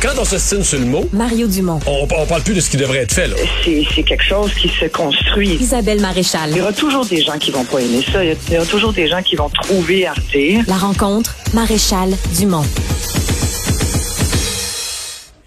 Quand on s'estime sur le mot, Mario Dumont. on, on parle plus de ce qui devrait être fait. Là. c'est c'est quelque chose qui se construit. Isabelle Maréchal. Il y aura toujours des gens qui vont pas aimer ça. Il y aura toujours des gens qui vont trouver à redire. La rencontre, Maréchal Dumont.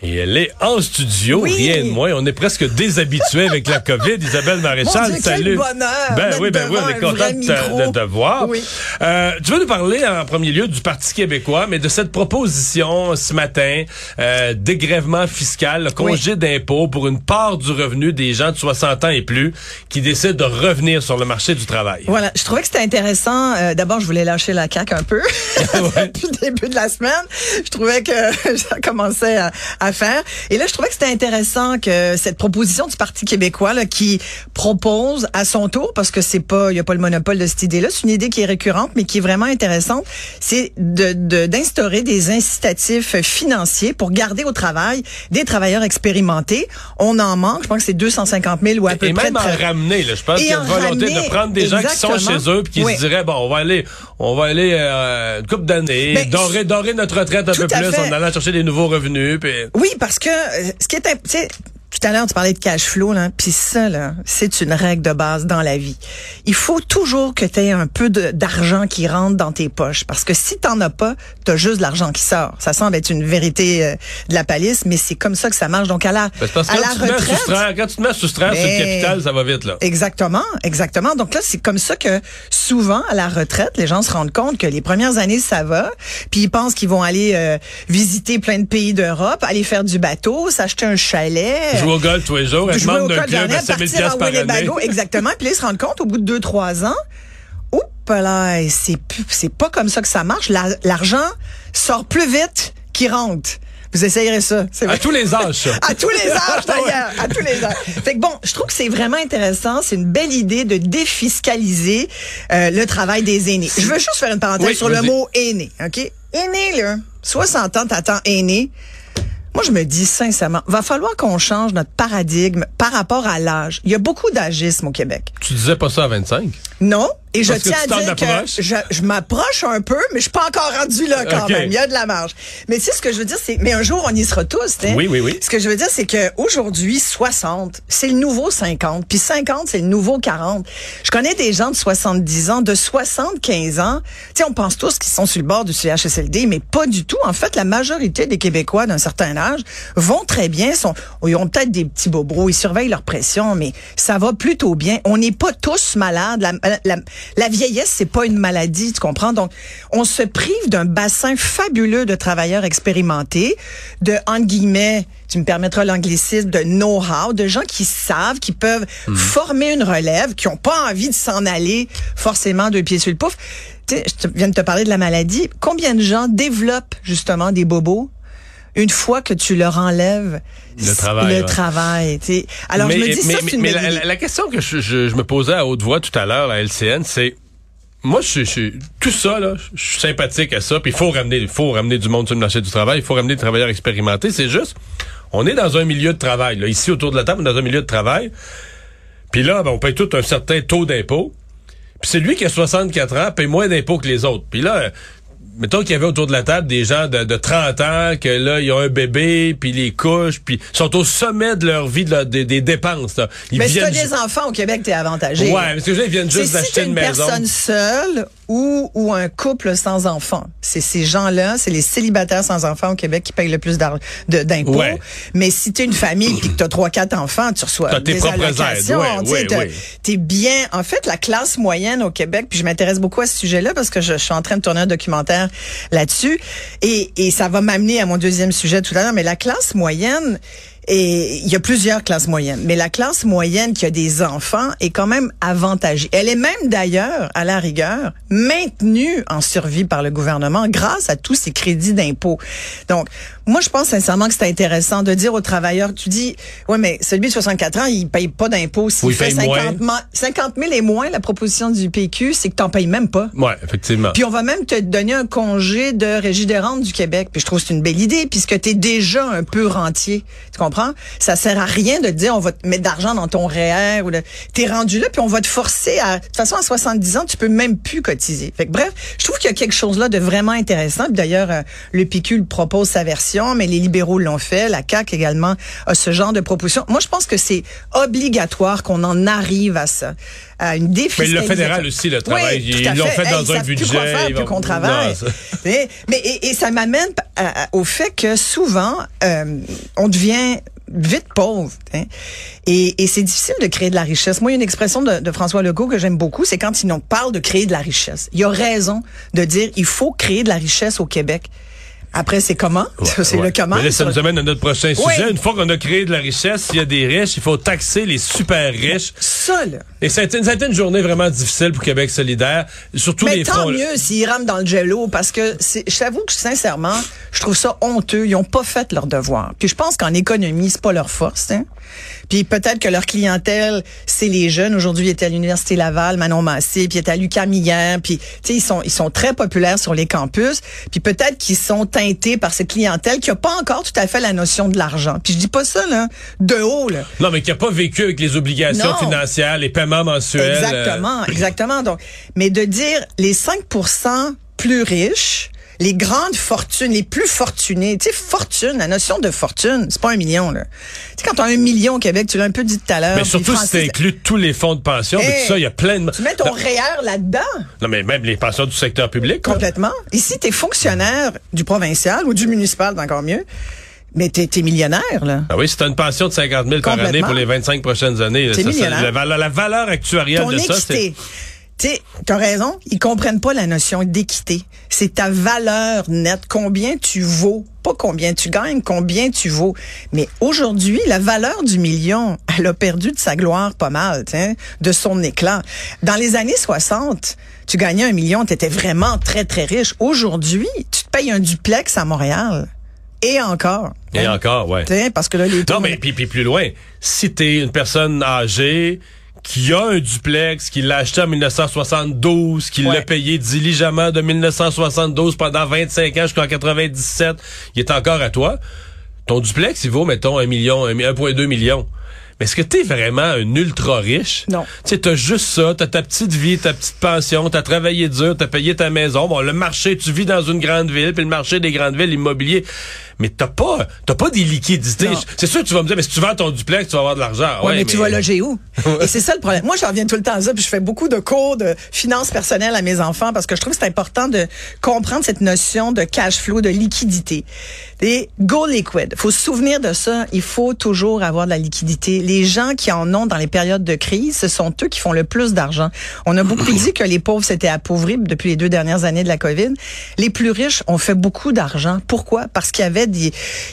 Et elle est en studio, Oui. rien de moins. On est presque déshabitué avec la COVID. Isabelle Maréchal, Dieu, quel salut. bonheur Ben oui, ben oui, on est content de te, voir. Oui. Euh, tu veux nous parler en premier lieu du Parti québécois, mais de cette proposition ce matin, euh, dégrèvement fiscal, le congé d'impôt pour une part du revenu des gens de 60 ans et plus qui décident de revenir sur le marché du travail. Voilà, je trouvais que c'était intéressant. Euh, D'abord, je voulais lâcher la caque un peu depuis le début de la semaine. Je trouvais que ça commençait à, à faire. Et là, je trouvais que c'était intéressant que cette proposition du Parti québécois là, qui propose à son tour, parce que c'est pas, il y a pas le monopole de cette idée-là, c'est une idée qui est récurrente, mais qui est vraiment intéressante, c'est de de- d'instaurer des incitatifs financiers pour garder au travail des travailleurs expérimentés. On en manque, je pense que c'est 250 000 ou à peu Et près. même de en ramener, là, je pense Et qu'il y a une volonté ramener, de prendre des gens qui sont chez eux puis qui Oui. se diraient bon, on va aller, on va aller euh, une couple d'années, dorer, dorer notre retraite un peu plus fait. en allant chercher des nouveaux revenus. Puis Oui, parce que euh, ce qui est, tout à l'heure, tu parlais de cash flow, là, puis ça, là, c'est une règle de base dans la vie. Il faut toujours que tu aies un peu d'argent qui rentre dans tes poches, parce que si t'en as pas, t'as juste de l'argent qui sort. Ça semble être une vérité euh, de la palisse, mais c'est comme ça que ça marche. Donc, à la, Ben, parce à quand, la tu te mets à retraite... soustraire, quand tu te mets à soustraire sur le Ben, capital, ça va vite, là. Exactement, exactement. Donc là, c'est comme ça que souvent à la retraite, les gens se rendent compte que les premières années ça va, puis ils pensent qu'ils vont aller euh, visiter plein de pays d'Europe, aller faire du bateau, s'acheter un chalet. Jouer au golf tous les jours, membre au d'un club à d'Arnett, 5000 partir pièces à par année. Exactement. Puis là, ils se rendent compte au bout de 2-3 ans, oups là, c'est c'est pas comme ça que ça marche. La- L'argent sort plus vite qu'il rentre. Vous essayerez ça. c'est À tous les âges, ça. À tous les âges, d'ailleurs. À tous les âges. Fait que bon, je trouve que c'est vraiment intéressant. C'est une belle idée de défiscaliser euh, le travail des aînés. Je veux juste faire une parenthèse Oui, sur le mot aîné, OK? Aîné, là. 60 ans, t'attends aîné. Moi, je me dis sincèrement, va falloir qu'on change notre paradigme par rapport à l'âge. Il y a beaucoup d'agisme au Québec. Tu disais pas ça à 25? Non. Et je Parce tiens à dire que je, je m'approche un peu, mais je suis pas encore rendu là quand Ok. même. Il y a de la marge. Mais tu sais, ce que je veux dire, c'est, mais un jour, on y sera tous, hein. Oui, oui, oui. Ce que je veux dire, c'est que aujourd'hui, 60, c'est le nouveau 50. Puis 50, c'est le nouveau 40. Je connais des gens de 70 ans, de 75 ans. Tu sais, on pense tous qu'ils sont sur le bord du CHSLD, mais pas du tout. En fait, la majorité des Québécois d'un certain âge vont très bien. Sont, ils ont peut-être des petits bobos, ils surveillent leur pression, mais ça va plutôt bien. On n'est pas tous malades. La, la, la vieillesse, c'est pas une maladie, tu comprends? Donc, on se prive d'un bassin fabuleux de travailleurs expérimentés, de, entre guillemets, tu me permettras l'anglicisme, de know-how, de gens qui savent, qui peuvent former une relève, qui ont pas envie de s'en aller forcément deux pieds sur le pouf. Tu sais, je te- viens de te parler de la maladie. Combien de gens développent justement des bobos? Une fois que tu leur enlèves Le travail, le ouais. travail. Alors mais, je me dis mais, ça mais- c'est une mais la, question que je, je- je me posais à haute voix tout à l'heure, la LCN, c'est moi, je, je- tout ça, là, je suis sympathique à ça. Puis il faut ramener, il faut ramener du monde sur le marché du travail. Il faut ramener des travailleurs expérimentés. C'est juste, on est dans un milieu de travail. Là, ici autour de la table, on est dans un milieu de travail. Puis là, ben, on paye tout un certain taux d'impôt. Puis celui qui a 64 ans paye moins d'impôts que les autres. Puis là, mettons qu'il y avait autour de la table des gens de, de 30 ans, que là, ils ont un bébé, puis les couches, puis sont au sommet de leur vie, de leur- des, des dépenses. Là. Ils Mais si t'as des enfants au Québec, t'es avantagé. Ouais, parce que là, ils viennent juste si d'acheter t'es une une maison. personne seule ou, ou un couple sans enfants. C'est ces gens-là, c'est les célibataires sans enfants au Québec qui payent le plus d'impôts. Ouais. Mais si t'es une famille puis que t'as trois, quatre enfants, tu reçois T'as tes des aides. allocations. Ouais, tu ouais, ouais. T'es bien. En fait, la classe moyenne au Québec, puis je m'intéresse beaucoup à ce sujet-là parce que je, je suis en train de tourner un documentaire là-dessus. Et, et ça va m'amener à mon deuxième sujet tout à l'heure. Mais la classe moyenne, et il y a plusieurs classes moyennes, mais la classe moyenne qui a des enfants est quand même avantagée. Elle est même d'ailleurs, à la rigueur, maintenue en survie par le gouvernement grâce à tous ces crédits d'impôt. Donc, moi, je pense sincèrement que c'est intéressant de dire aux travailleurs, tu dis, ouais, mais celui de 64 ans, il paye pas d'impôt. S'il Oui, fait paye moins. 50, ma- 50 000 et moins, la proposition du PQ, c'est que t'en payes même pas. Ouais, effectivement. Puis on va même te donner un congé de régie des rentes du Québec. Puis je trouve que c'est une belle idée puisque tu es déjà un peu rentier. Tu comprends? Comprends? Ça sert à rien de te dire on va te mettre d'argent dans ton REER ou t'es rendu là puis on va te forcer à, de toute façon, à 70 ans, tu peux même plus cotiser. Fait que bref, je trouve qu'il y a quelque chose là de vraiment intéressant. D'ailleurs, euh, le PQ propose sa version, mais les libéraux l'ont fait. La CAQ également a ce genre de proposition. Moi, je pense que c'est obligatoire qu'on en arrive à ça. À une Mais défiscalisation. le fédéral aussi, le travail, Oui, ils l'ont fait. Hey, dans ils un savent plus budget. quoi faire, ils plus qu'on travaille. Non, mais, mais et, et ça m'amène à- au fait que souvent euh, on devient vite pauvre. hein. Et, et c'est difficile de créer de la richesse. Moi, il y a une expression de, François Legault que j'aime beaucoup, c'est quand il nous parle de créer de la richesse. Il a raison de dire il faut créer de la richesse au Québec. Après, c'est comment? c'est Ouais. le comment. Mais là, ça nous amène à notre prochain Oui. sujet. Une fois qu'on a créé de la richesse, s'il y a des riches, il faut taxer les super riches. Ça, là. Et ça a, été, ça a été une journée vraiment difficile pour Québec solidaire. Surtout Mais les tant fronts. mieux s'ils rament dans le jello parce que je t'avoue que sincèrement, je trouve ça honteux. Ils ont pas fait leur devoir. Puis je pense qu'en économie, c'est pas leur force. Hein? Puis peut-être que leur clientèle, c'est les jeunes. Aujourd'hui, ils étaient à l'université Laval, Manon Massé, puis ils étaient à l'UQAM hier. Puis tu sais, ils sont ils sont très populaires sur les campus. Puis peut-être qu'ils sont teintés par cette clientèle qui a pas encore tout à fait la notion de l'argent. Puis je dis pas ça là de haut là. Non, mais qui n'a pas vécu avec les obligations Non. financières, les paiements mensuels. euh, Exactement, exactement. Donc, mais de dire les 5% plus riches, les grandes fortunes, les plus fortunés, tu sais, fortune, la notion de fortune, c'est pas un million, là. Tu sais, quand t'as un million au Québec, tu l'as un peu dit tout à l'heure. mais surtout si Francis, tu inclus tous les fonds de pension, mais tout ça, il y a plein de... Tu mets ton non, REER là-dedans. non, mais même les pensions du secteur public. Complètement. Ici, t'es fonctionnaire du provincial ou du municipal, encore mieux. Mais t'es, millionnaire, là. Ah oui, c'est une pension de 50 000 par année pour les 25 prochaines années. T'es Ça, la, valeur- la valeur actuarielle Ton de ça, c'est... Tu sais, t'as raison, ils comprennent pas la notion d'équité. C'est ta valeur nette, combien tu vaux, pas combien tu gagnes, combien tu vaux. Mais aujourd'hui, la valeur du million, elle a perdu de sa gloire pas mal, de son éclat. Dans les années 60, tu gagnais un million, tu étais vraiment très, très riche. Aujourd'hui, tu te payes un duplex à Montréal. Et encore. Et Hein? encore, ouais. Parce que là, les Non, mais puis, puis plus loin, si t'es une personne âgée qui a un duplex, qui l'a acheté en 1972, qui Ouais. l'a payé diligemment de 1972 pendant 25 ans jusqu'en 97, il est encore à toi. Ton duplex, il vaut, mettons, un million, un- 1,2 million. Mais est-ce que t'es vraiment un ultra riche? Non. Tu sais, t'as juste ça, t'as ta petite vie, ta petite pension, t'as travaillé dur, t'as payé ta maison. Bon, le marché, tu vis dans une grande ville, puis le marché des grandes villes, immobilier. Mais t'as pas, t'as pas des liquidités. C'est sûr que tu vas me dire, mais si tu vends ton duplex, tu vas avoir de l'argent. Ouais, mais, tu vas loger où? Et c'est ça le problème. Moi, j'en reviens tout le temps à ça, puis je fais beaucoup de cours de finances personnelles à mes enfants parce que je trouve que c'est important de comprendre cette notion de cash flow, de liquidité. Et go liquid. Faut se souvenir de ça. Il faut toujours avoir de la liquidité. Les gens qui en ont dans les périodes de crise, ce sont eux qui font le plus d'argent. On a beaucoup dit que les pauvres s'étaient appauvris depuis les deux dernières années de la COVID. Les plus riches ont fait beaucoup d'argent. Pourquoi? Parce qu'il y avait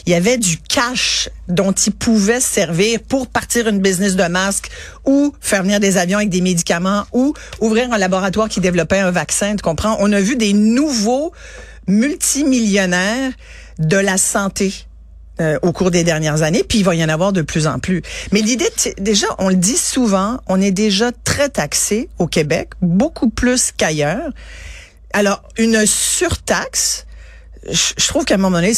y avait du cash dont ils pouvaient se servir pour partir une business de masques ou faire venir des avions avec des médicaments ou ouvrir un laboratoire qui développait un vaccin. Tu comprends? On a vu des nouveaux multimillionnaires de la santé. Euh, au cours des dernières années, puis il va y en avoir de plus en plus. Mais l'idée, déjà, on le dit souvent, on est déjà très taxé au Québec, beaucoup plus qu'ailleurs. Alors, une surtaxe, je trouve qu'à un moment donné,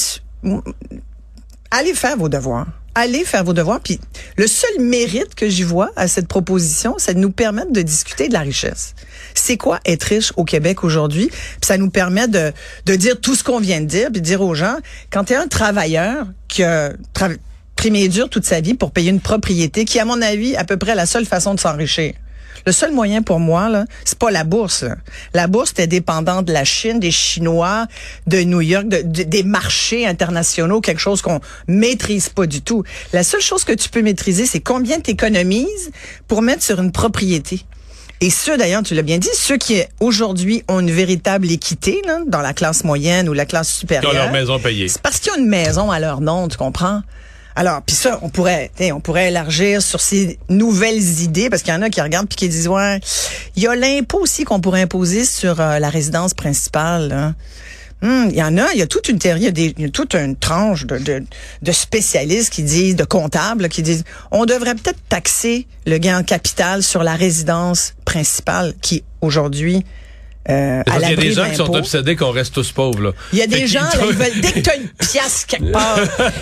allez faire vos devoirs. Allez faire vos devoirs. Puis le seul mérite que j'y vois à cette proposition, c'est de nous permettre de discuter de la richesse. C'est quoi être riche au Québec aujourd'hui? Ça nous permet de, de dire tout ce qu'on vient de dire, puis de dire aux gens, quand tu es un travailleur qui a tra- primé dur toute sa vie pour payer une propriété, qui, à mon avis, à peu près la seule façon de s'enrichir. Le seul moyen pour moi, là, c'est pas la bourse. là. La bourse était dépendante de la Chine, des Chinois, de New York, de- de- des marchés internationaux, quelque chose qu'on maîtrise pas du tout. La seule chose que tu peux maîtriser, c'est combien tu économises pour mettre sur une propriété. Et ceux, d'ailleurs, tu l'as bien dit, ceux qui aujourd'hui ont une véritable équité là, dans la classe moyenne ou la classe Qui supérieure. ont leur maison payée. C'est parce qu'il y a une maison à leur nom, tu comprends? Alors, puis ça, on pourrait, on pourrait élargir sur ces nouvelles idées, parce qu'il y en a qui regardent puis qui disent, ouais, il y a l'impôt aussi qu'on pourrait imposer sur euh, la résidence principale. Hum, Il y en a, il y a toute une théorie, il y a, toute une tranche de, de, spécialistes qui disent, de comptables, qui disent, on devrait peut-être taxer le gain en capital sur la résidence principale qui, aujourd'hui, euh, à qu'il y a des gens qui sont obsédés qu'on reste tous pauvres. Là. Il y a des gens, là, ils veulent, dès que tu as une pièce quelque part,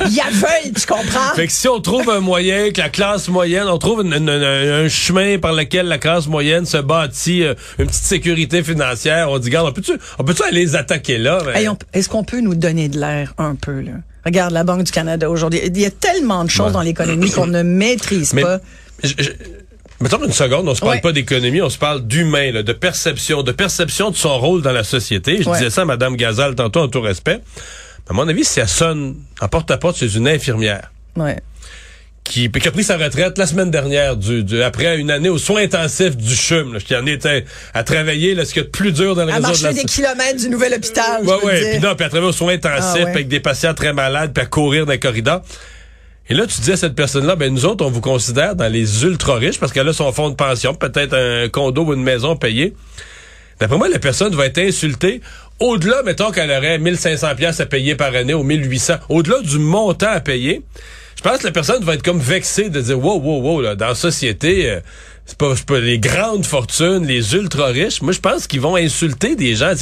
ils la veulent, tu comprends? Fait que si on trouve un moyen que la classe moyenne, on trouve une- une- une- un chemin par lequel la classe moyenne se bâtit euh, une petite sécurité financière, on dit, regarde, on peut-tu, on peut-tu aller les attaquer là? Ben, Hey, Est-ce qu'on peut nous donner de l'air un peu, là? Regarde la Banque du Canada aujourd'hui. Il y a tellement de choses Ouais. dans l'économie qu'on ne maîtrise Mais- pas. je- je- Mettons une seconde, on se parle Ouais. pas d'économie, on se parle d'humain, de perception, de perception de son rôle dans la société. Je Ouais. disais ça à Mme Gazal tantôt en tout respect. À mon avis, si elle sonne en porte-à-porte chez une infirmière Ouais. qui, qui a pris sa retraite la semaine dernière du, du- après une année aux soins intensifs du CHUM, là, qui en était à travailler là, ce qu'il y a de plus dur dans le À réseau de marcher la des kilomètres du nouvel hôpital. ouais. te Puis non, puis à travailler aux soins intensifs, Ah, ouais. avec des patients très malades, puis à courir dans les corridors. Et là, tu dis à cette personne-là, ben nous autres, on vous considère dans les ultra-riches parce qu'elle a son fonds de pension, peut-être un condo ou une maison payée. D'après moi, la personne va être insultée au-delà, mettons qu'elle aurait 1500 pièces à payer par année ou 1800, au-delà du montant à payer. Je pense que la personne va être comme vexée de dire, wow, wow, wow, là, dans la société, euh, c'est pas, pas les grandes fortunes, les ultra-riches. Moi, je pense qu'ils vont insulter des gens.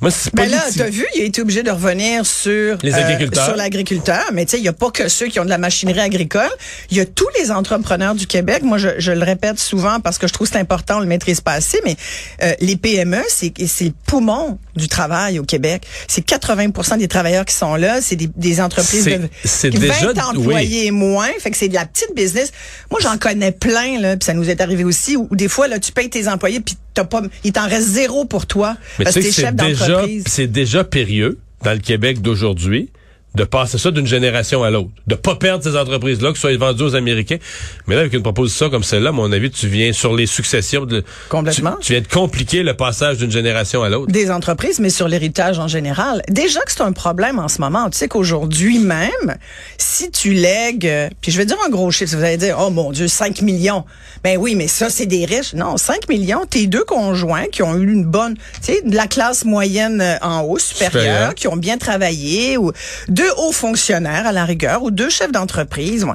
Moi, c'est Ben là, t'as vu, il a été obligé de revenir sur euh, Les agriculteurs. sur l'agriculteur. Mais tu sais, il y a pas que ceux qui ont de la machinerie agricole. Il y a tous les entrepreneurs du Québec. Moi, je, je le répète souvent parce que je trouve c'est important, on le maîtrise pas assez. Mais euh, les PME, c'est c'est le poumon du travail au Québec. C'est 80% des travailleurs qui sont là. C'est des, des entreprises de c'est 20 déjà- employés moins. Fait que c'est de la petite business. Moi, j'en connais plein là. Puis ça nous est arrivé aussi où, où des fois là, tu payes tes employés puis t'as pas, il t'en reste zéro pour toi Mais parce que t'es chef d'entreprise. c'est déjà périlleux dans le Québec d'aujourd'hui de passer ça d'une génération à l'autre, de pas perdre ces entreprises-là, que ce soit vendues aux Américains. Mais là, avec une proposition comme celle-là, à mon avis, tu viens sur les successions. De, Complètement. Tu, tu viens de compliquer le passage d'une génération à l'autre. des entreprises, mais sur l'héritage en général. Déjà que c'est un problème en ce moment. Tu sais qu'aujourd'hui même, si tu lègues, euh, puis je vais dire un gros chiffre, vous allez dire, oh mon Dieu, 5 millions. Ben oui, mais ça, c'est des riches. Non, 5 millions, tes deux conjoints qui ont eu une bonne, tu sais, de la classe moyenne euh, en haut, supérieure, Supérieure. qui ont bien travaillé, ou deux hauts fonctionnaires à la rigueur, ou deux chefs d'entreprise. ouais.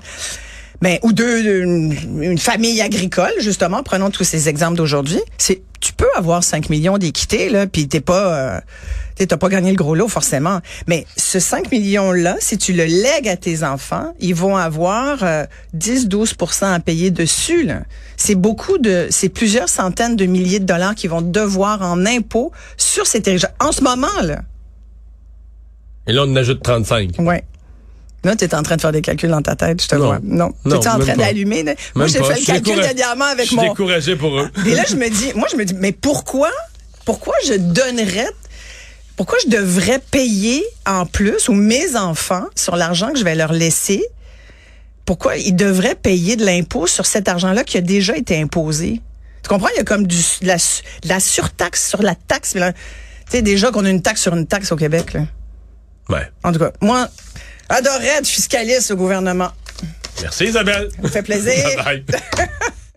Ben, ou deux, une, famille agricole, justement, prenons tous ces exemples d'aujourd'hui. C'est, tu peux avoir 5 millions d'équité, là, puis t'es pas, euh, t'as pas gagné le gros lot, forcément. Mais ce 5 millions-là, si tu le lègues à tes enfants, ils vont avoir euh, 10-12% à payer dessus, là. C'est beaucoup de, c'est plusieurs centaines de milliers de dollars qu'ils vont devoir en impôts sur ces territoires. En ce moment, là. Et là, on en ajoute 35. Ouais. Là, tu es en train de faire des calculs dans ta tête, je te Non. vois. Non. Non, tu es en train d'allumer. Moi, j'ai fait le calcul dernièrement avec Je suis mon. découragé pour eux. Et là, je me dis, moi, je me dis, mais pourquoi, pourquoi je donnerais, pourquoi je devrais payer en plus, ou mes enfants, sur l'argent que je vais leur laisser, pourquoi ils devraient payer de l'impôt sur cet argent-là qui a déjà été imposé? Tu comprends? Il y a comme du, de, la, de la surtaxe sur la taxe. Tu sais, déjà qu'on a une taxe sur une taxe au Québec, là. Ouais. En tout cas, moi, adorerais être fiscaliste au gouvernement. Merci, Isabelle. Ça fait plaisir. Bye.